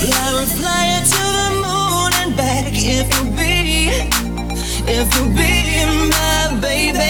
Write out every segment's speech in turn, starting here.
To the moon and back if you be, if you be my baby.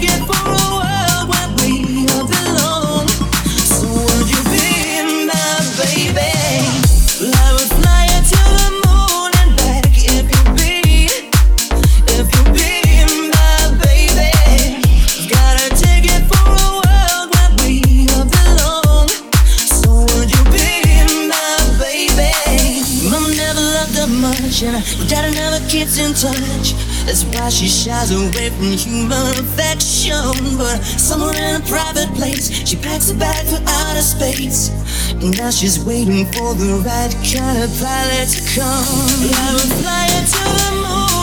much, and without another kid's in touch. That's why she shies away from human affection. But somewhere in a private place, she packs a bag for outer space. And now she's waiting for the right kind of pilot to come. We're flying to the moon.